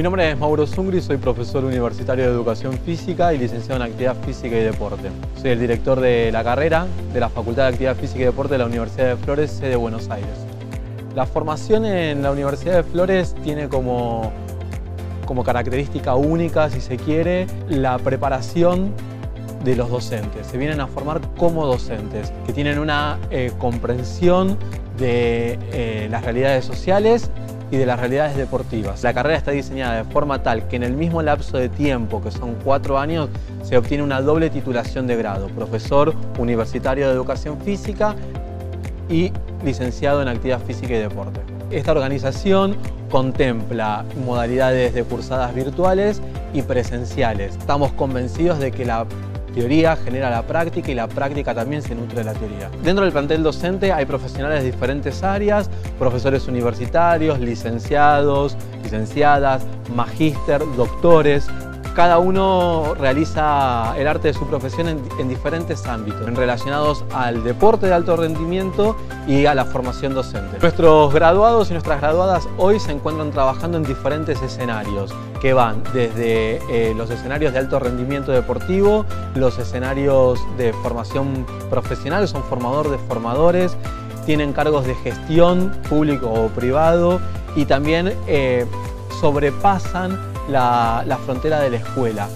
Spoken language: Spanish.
Mi nombre es Mauro Zungri, soy profesor universitario de Educación Física y licenciado en Actividad Física y Deporte. Soy el director de la carrera de la Facultad de Actividad Física y Deporte de la Universidad de Flores, sede Buenos Aires. La formación en la Universidad de Flores tiene como, como característica única, si se quiere, la preparación de los docentes. Se vienen a formar como docentes, que tienen una eh, comprensión de eh, las realidades sociales y de las realidades deportivas. La carrera está diseñada de forma tal que en el mismo lapso de tiempo, que son cuatro años, se obtiene una doble titulación de grado, profesor universitario de educación física y licenciado en actividad física y deporte. Esta organización contempla modalidades de cursadas virtuales y presenciales. Estamos convencidos de que la teoría genera la práctica y la práctica también se nutre de la teoría. Dentro del plantel docente hay profesionales de diferentes áreas, profesores universitarios, licenciados, licenciadas, magíster, doctores, cada uno realiza el arte de su profesión en, diferentes ámbitos, relacionados al deporte de alto rendimiento y a la formación docente. Nuestros graduados y nuestras graduadas hoy se encuentran trabajando en diferentes escenarios, que van desde eh, los escenarios de alto rendimiento deportivo, los escenarios de formación profesional, son formador de formadores, tienen cargos de gestión público o privado y también eh, sobrepasan la, frontera de la escuela.